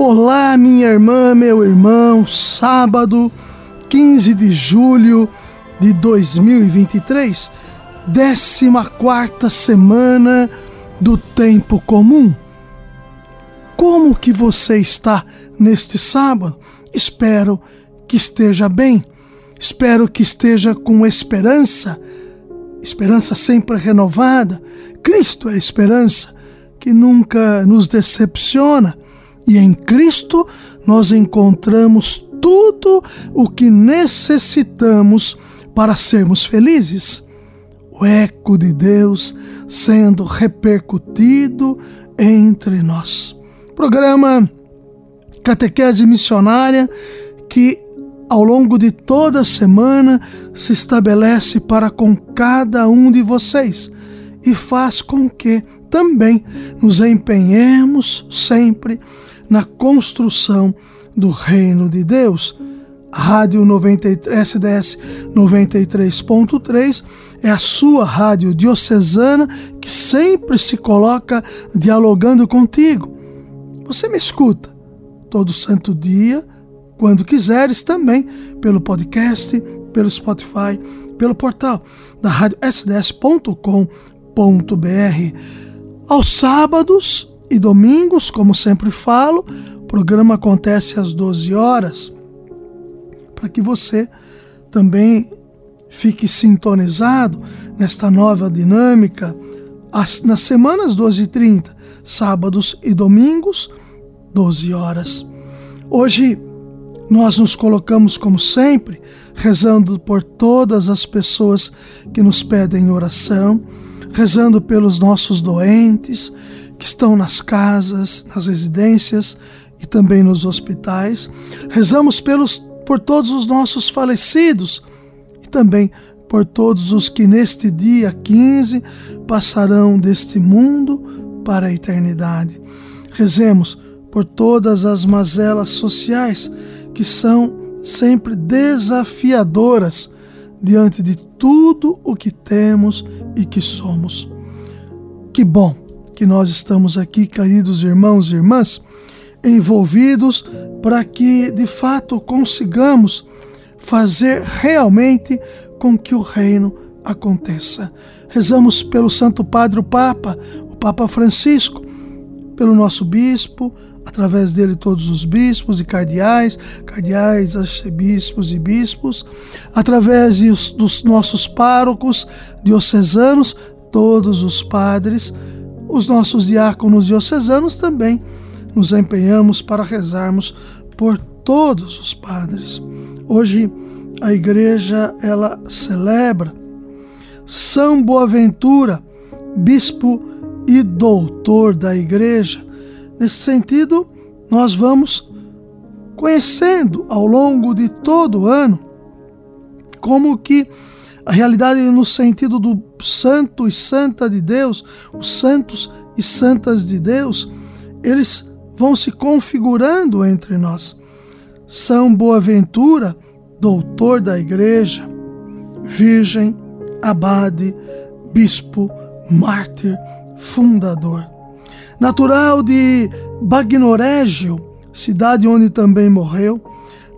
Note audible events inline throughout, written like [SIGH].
Olá, minha irmã, meu irmão, sábado 15 de julho de 2023, 14 semana do tempo comum. Como que você está neste sábado? Espero que esteja bem, espero que esteja com esperança, esperança sempre renovada. Cristo é a esperança que nunca nos decepciona e em Cristo nós encontramos tudo o que necessitamos para sermos felizes. O eco de Deus sendo repercutido entre nós. Programa Catequese Missionária que ao longo de toda a semana se estabelece para com cada um de vocês e faz com que também nos empenhemos sempre na construção do reino de Deus. Rádio 93, SDS 93.3 é a sua rádio diocesana que sempre se coloca dialogando contigo. Você me escuta todo santo dia, quando quiseres, também pelo podcast, pelo Spotify, pelo portal da rádio sds.com.br. Aos sábados, e domingos, como sempre falo, o programa acontece às 12 horas, para que você também fique sintonizado nesta nova dinâmica. nas semanas 12 e 30, sábados e domingos, 12 horas. Hoje nós nos colocamos, como sempre, rezando por todas as pessoas que nos pedem oração, rezando pelos nossos doentes, que estão nas casas, nas residências e também nos hospitais. Rezamos pelos, por todos os nossos falecidos e também por todos os que neste dia 15 passarão deste mundo para a eternidade. Rezemos por todas as mazelas sociais que são sempre desafiadoras diante de tudo o que temos e que somos. Que bom que nós estamos aqui, queridos irmãos e irmãs, envolvidos para que de fato consigamos fazer realmente com que o reino aconteça. Rezamos pelo Santo Padre o Papa, o Papa Francisco, pelo nosso bispo, através dele todos os bispos e cardeais, cardeais, arcebispos e bispos, através dos nossos párocos diocesanos, todos os padres, os nossos diáconos diocesanos também nos empenhamos para rezarmos por todos os padres. Hoje a igreja ela celebra São Boaventura, bispo e doutor da igreja. Nesse sentido, nós vamos conhecendo ao longo de todo o ano como que a realidade no sentido do santo e santa de Deus, os santos e santas de Deus, eles vão se configurando entre nós. São Boaventura, doutor da igreja, virgem, abade, bispo, mártir, fundador. Natural de Bagnorégio, cidade onde também morreu,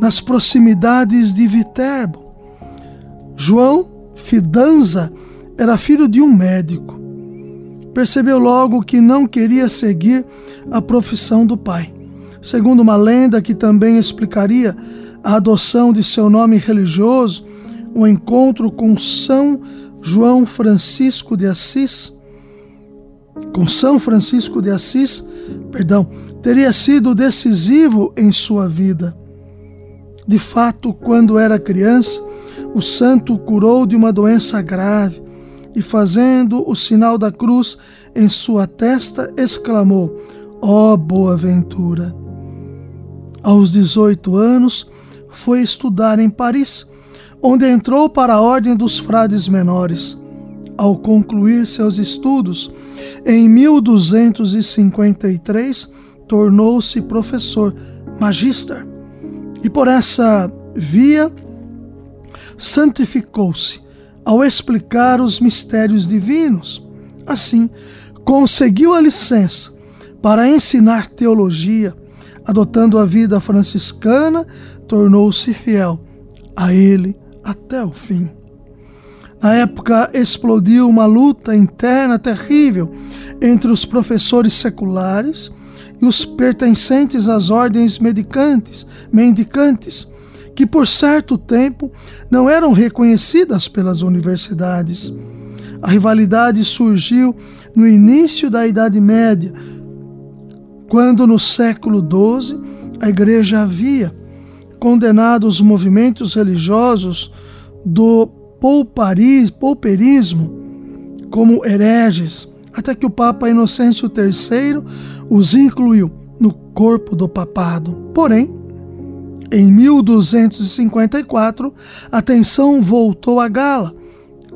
nas proximidades de Viterbo. João Fidanza era filho de um médico. Percebeu logo que não queria seguir a profissão do pai. Segundo uma lenda que também explicaria a adoção de seu nome religioso, o um encontro com São João Francisco de Assis, com São Francisco de Assis, perdão, teria sido decisivo em sua vida. De fato, quando era criança, o santo o curou de uma doença grave e, fazendo o sinal da cruz em sua testa, exclamou: Ó oh, Boaventura! Aos 18 anos, foi estudar em Paris, onde entrou para a Ordem dos Frades Menores. Ao concluir seus estudos, em 1253, tornou-se professor, magister, e por essa via santificou-se ao explicar os mistérios divinos. Assim, conseguiu a licença para ensinar teologia, adotando a vida franciscana, tornou-se fiel a ele até o fim. Na época explodiu uma luta interna terrível entre os professores seculares e os pertencentes às ordens medicantes, mendicantes, que por certo tempo não eram reconhecidas pelas universidades. A rivalidade surgiu no início da Idade Média, quando no século XII a Igreja havia condenado os movimentos religiosos do pouperismo como hereges, até que o Papa Inocêncio III os incluiu no corpo do papado. Porém, em 1254, a atenção voltou à gala,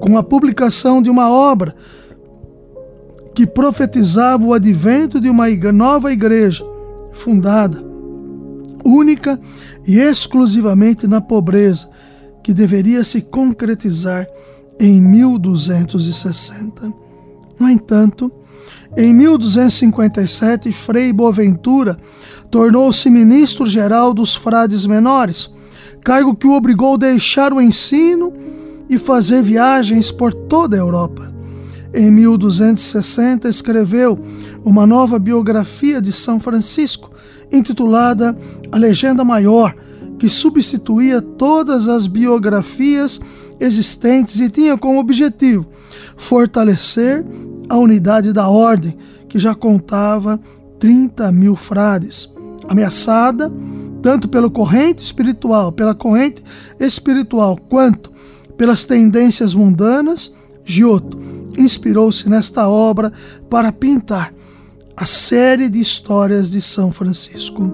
com a publicação de uma obra que profetizava o advento de uma nova igreja, fundada, única e exclusivamente na pobreza, que deveria se concretizar em 1260. No entanto, em 1257, Frei Boaventura tornou-se ministro-geral dos frades menores, cargo que o obrigou a deixar o ensino e fazer viagens por toda a Europa. Em 1260, escreveu uma nova biografia de São Francisco, intitulada A Legenda Maior, que substituía todas as biografias existentes e tinha como objetivo fortalecer a unidade da ordem, que já contava 30 mil frades, ameaçada tanto pela corrente espiritual, pela corrente espiritual, quanto pelas tendências mundanas, Giotto inspirou-se nesta obra para pintar a série de histórias de São Francisco.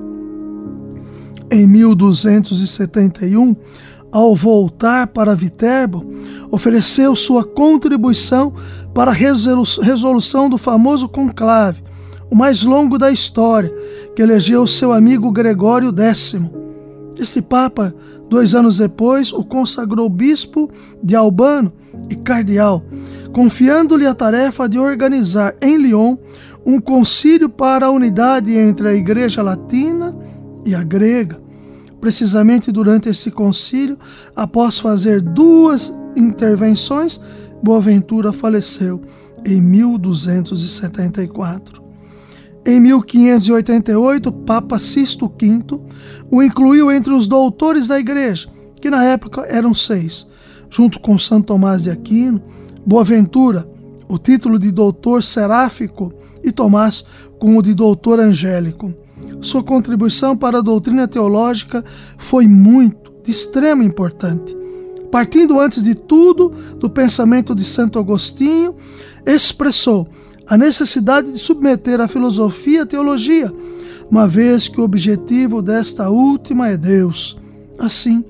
Em 1271, ao voltar para Viterbo, ofereceu sua contribuição para a resolução do famoso conclave, o mais longo da história, que elegeu seu amigo Gregório X. Este Papa, dois anos depois, o consagrou bispo de Albano e cardeal, confiando-lhe a tarefa de organizar em Lyon um concílio para a unidade entre a Igreja Latina e a grega. Precisamente durante esse concílio, após fazer duas intervenções, Boaventura faleceu em 1274. Em 1588, Papa Sisto V o incluiu entre os doutores da Igreja, que na época eram seis, junto com Santo Tomás de Aquino, Boaventura, o título de doutor seráfico, e Tomás com o de doutor angélico. Sua contribuição para a doutrina teológica foi muito, de extrema importância. Partindo antes de tudo do pensamento de Santo Agostinho, expressou a necessidade de submeter a filosofia à teologia, uma vez que o objetivo desta última é Deus. Assim,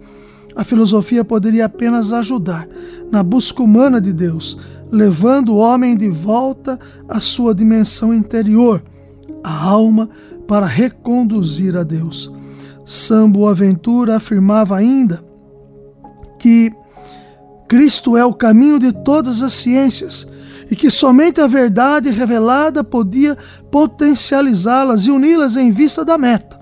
a filosofia poderia apenas ajudar na busca humana de Deus, levando o homem de volta à sua dimensão interior, a alma para reconduzir a Deus. Sambo Aventura afirmava ainda que Cristo é o caminho de todas as ciências e que somente a verdade revelada podia potencializá-las e uni-las em vista da meta,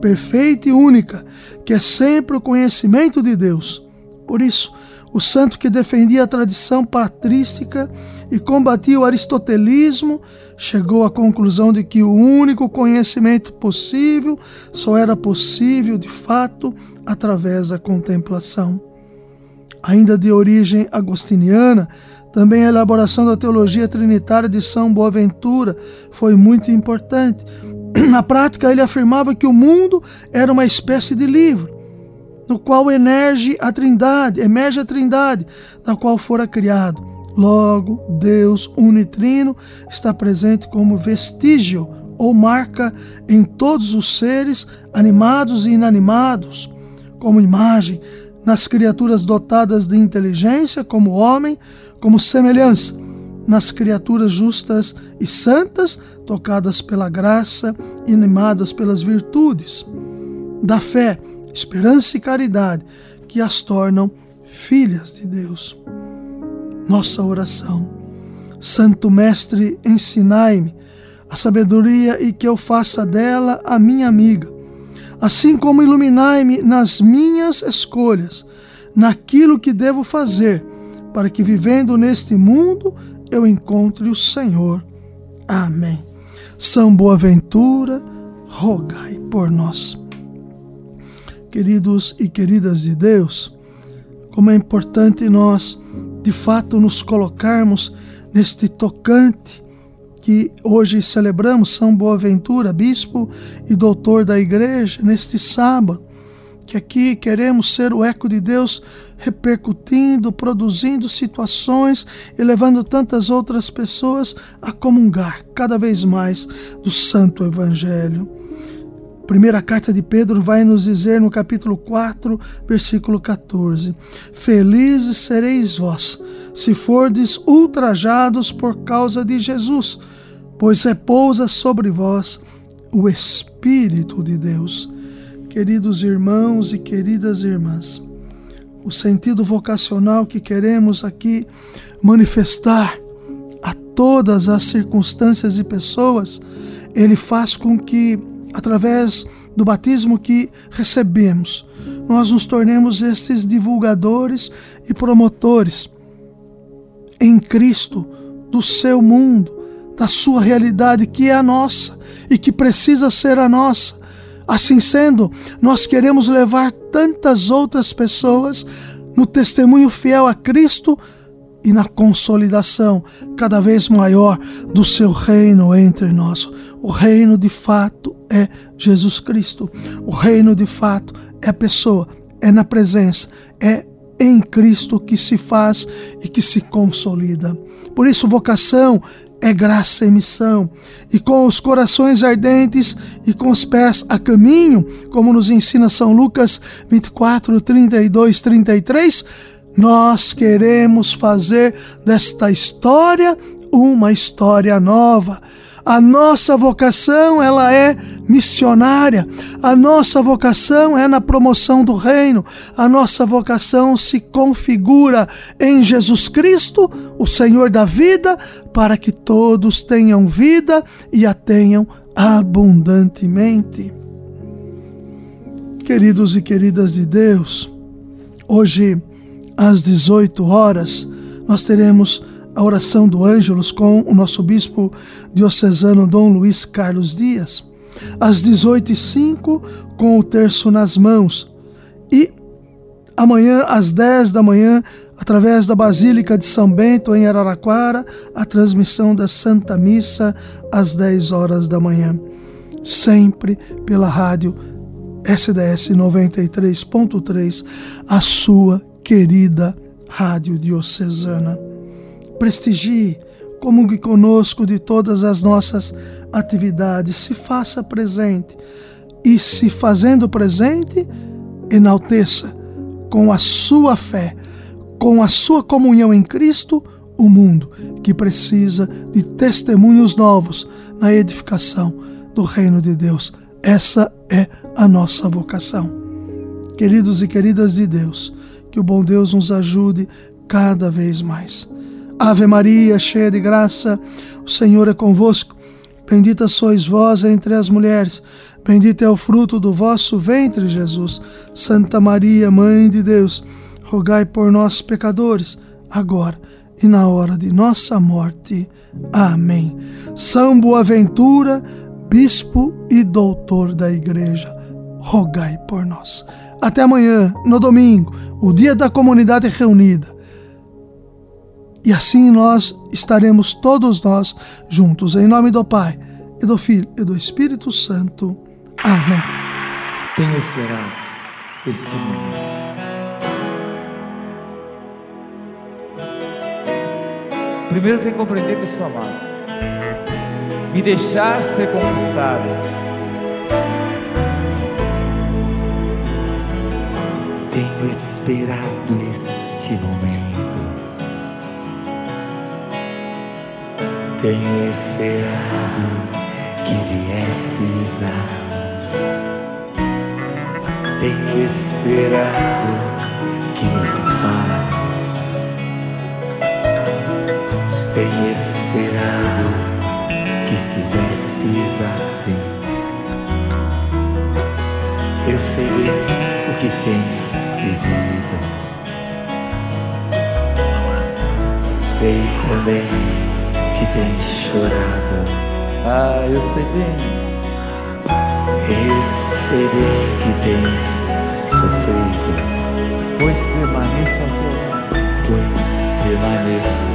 perfeita e única, que é sempre o conhecimento de Deus. Por isso, o santo que defendia a tradição patrística e combatia o aristotelismo chegou à conclusão de que o único conhecimento possível só era possível de fato através da contemplação. Ainda de origem agostiniana, também a elaboração da teologia trinitária de São Boaventura foi muito importante. [CLEARS THROAT] Na prática, ele afirmava que o mundo era uma espécie de livro, no qual emerge a Trindade, emerge a Trindade, da qual fora criado. Logo, Deus unitrino está presente como vestígio ou marca em todos os seres, animados e inanimados, como imagem, nas criaturas dotadas de inteligência, como homem, como semelhança, nas criaturas justas e santas, tocadas pela graça e animadas pelas virtudes da fé, esperança e caridade, que as tornam filhas de Deus. Nossa oração. Santo Mestre, ensinai-me a sabedoria e que eu faça dela a minha amiga, assim como iluminai-me nas minhas escolhas, naquilo que devo fazer, para que vivendo neste mundo eu encontre o Senhor. Amém. São Boaventura, rogai por nós. Queridos e queridas de Deus, como é importante nós, de fato, nos colocarmos neste tocante que hoje celebramos São Boaventura, bispo e doutor da igreja, neste sábado, que aqui queremos ser o eco de Deus repercutindo, produzindo situações e levando tantas outras pessoas a comungar cada vez mais do Santo Evangelho. Primeira carta de Pedro vai nos dizer no capítulo 4, versículo 14: Felizes sereis vós, se fordes ultrajados por causa de Jesus, pois repousa sobre vós o Espírito de Deus. Queridos irmãos e queridas irmãs, o sentido vocacional que queremos aqui manifestar a todas as circunstâncias e pessoas, ele faz com que, através do batismo que recebemos, nós nos tornemos estes divulgadores e promotores em Cristo do seu mundo, da sua realidade que é a nossa e que precisa ser a nossa. Assim sendo, nós queremos levar tantas outras pessoas no testemunho fiel a Cristo e na consolidação cada vez maior do seu reino entre nós. O reino de fato é Jesus Cristo. O reino de fato é a pessoa, é na presença, é em Cristo que se faz e que se consolida. Por isso, vocação é graça e missão. E com os corações ardentes e com os pés a caminho, como nos ensina São Lucas 24, 32, 33, nós queremos fazer desta história uma história nova a nossa vocação, ela é missionária. A nossa vocação é na promoção do reino. A nossa vocação se configura em Jesus Cristo, o Senhor da vida, para que todos tenham vida e a tenham abundantemente. Queridos e queridas de Deus, hoje às 18 horas nós teremos a oração do Ângelus com o nosso bispo diocesano Dom Luiz Carlos Dias. Às 18h05, com o terço nas mãos. E amanhã, às 10 da manhã, através da Basílica de São Bento, em Araraquara, a transmissão da Santa Missa às 10 horas da manhã. Sempre pela rádio SDS 93.3, a sua querida Rádio Diocesana prestigie, comungue conosco de todas as nossas atividades, se faça presente e, se fazendo presente, enalteça com a sua fé, com a sua comunhão em Cristo, o mundo que precisa de testemunhos novos na edificação do reino de Deus. Essa é a nossa vocação. Queridos e queridas de Deus, que o bom Deus nos ajude cada vez mais. Ave Maria, cheia de graça, o Senhor é convosco. Bendita sois vós entre as mulheres, bendito é o fruto do vosso ventre, Jesus. Santa Maria, Mãe de Deus, rogai por nós, pecadores, agora e na hora de nossa morte. Amém. São Boaventura, bispo e doutor da Igreja, rogai por nós. Até amanhã, no domingo, o dia da comunidade reunida e assim nós estaremos todos nós juntos. Em nome do Pai, e do Filho e do Espírito Santo. Amém. Tenha esperado esse momento. Primeiro tem que compreender que sou amado. me deixar ser conquistado. Esperado este momento. Tenho esperado que viesses a tenho esperado que me faz. Tenho esperado que estivesses assim. Eu sei que tens vivido. Sei também que tens chorado. Ah, eu sei bem. Eu sei bem que tens sofrido, pois permaneça ao teu lado. pois permaneço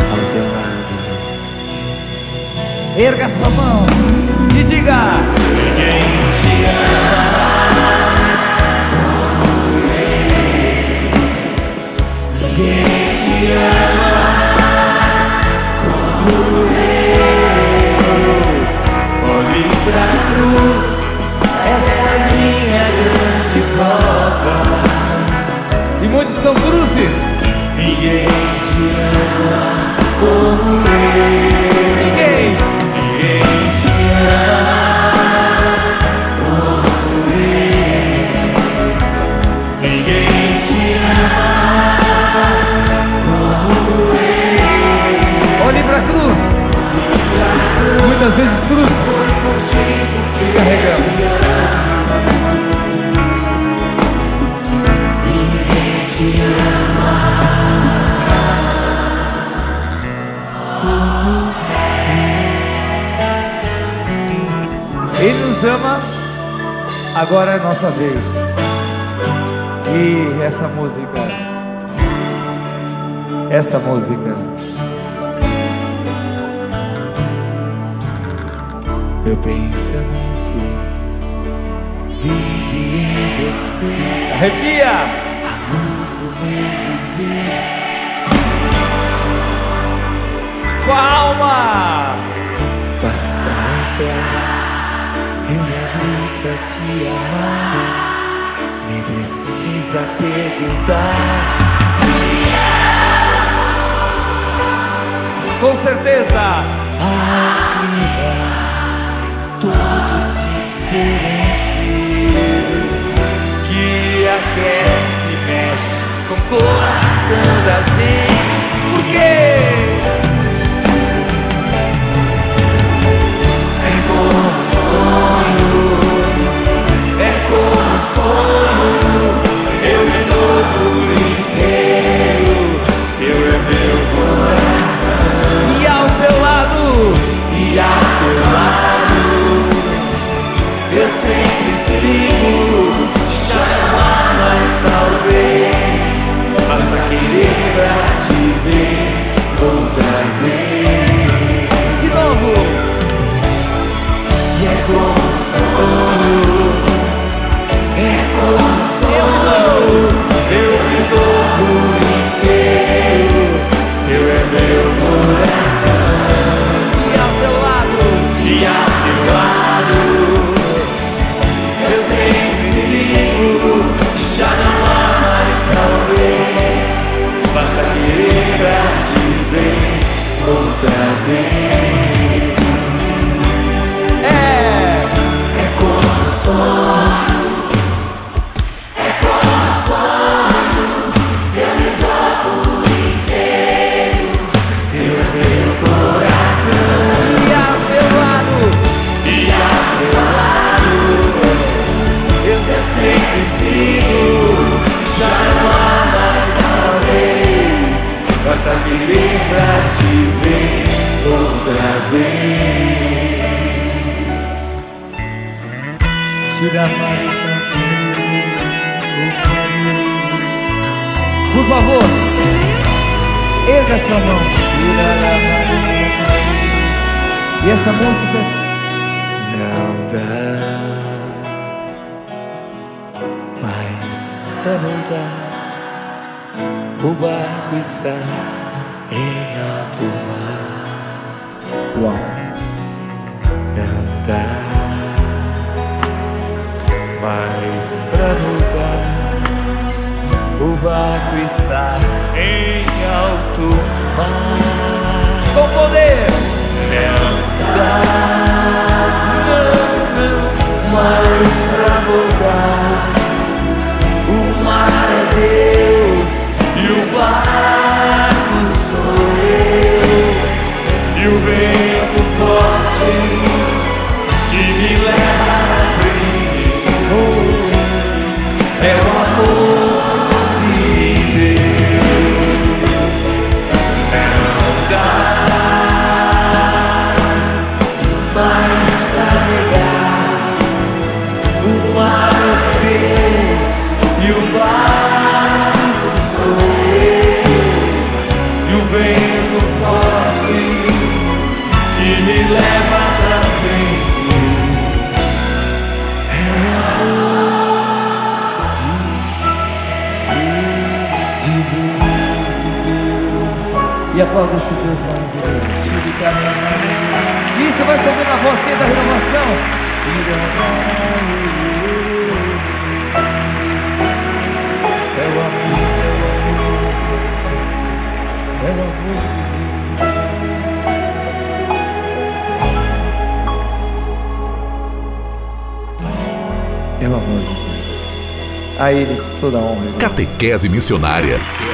ao teu lado. Erga sua mão e diga: Ninguém te ama Ninguém te ama como eu. Olhe pra cruz, ama, agora é nossa vez. E essa música, essa música, Meu pensamento vive em você, arrepia! a luz do meu viver. Com a alma! Basta entrar, eu me abri pra te amar. Nem precisa perguntar. Com certeza! Há um clima todo diferente que aquece e mexe com o coração da gente. Por quê? Eu me dou por inteiro, eu é meu coração. E ao teu lado, E ao teu lado, eu sempre sigo. Erga sua mão. E essa música, Não dá mais pra voltar. O barco está em alto mar. uau! Barco está em alto mar. Com poder, não dá, não, não mais pra voltar. Aplauda esse Deus maravilhoso. Isso vai subir na voz, quem da renovação? É o amor, é o amor. É o amor de Deus. A Ele toda a honra. Catequese missionária. Catequese missionária.